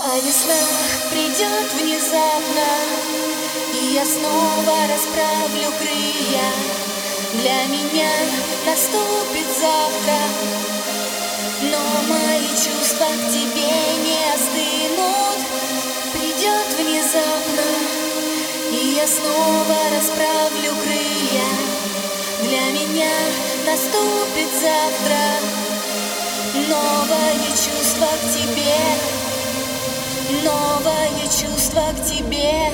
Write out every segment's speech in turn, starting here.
А весна придет внезапно, И я снова расправлю крылья. Для меня наступит завтра, Но мои чувства к тебе не остынут. Придет внезапно, И я снова расправлю крылья. Для меня наступит завтра, Новое чувство к тебе, новое чувство к тебе.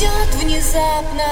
Внезапно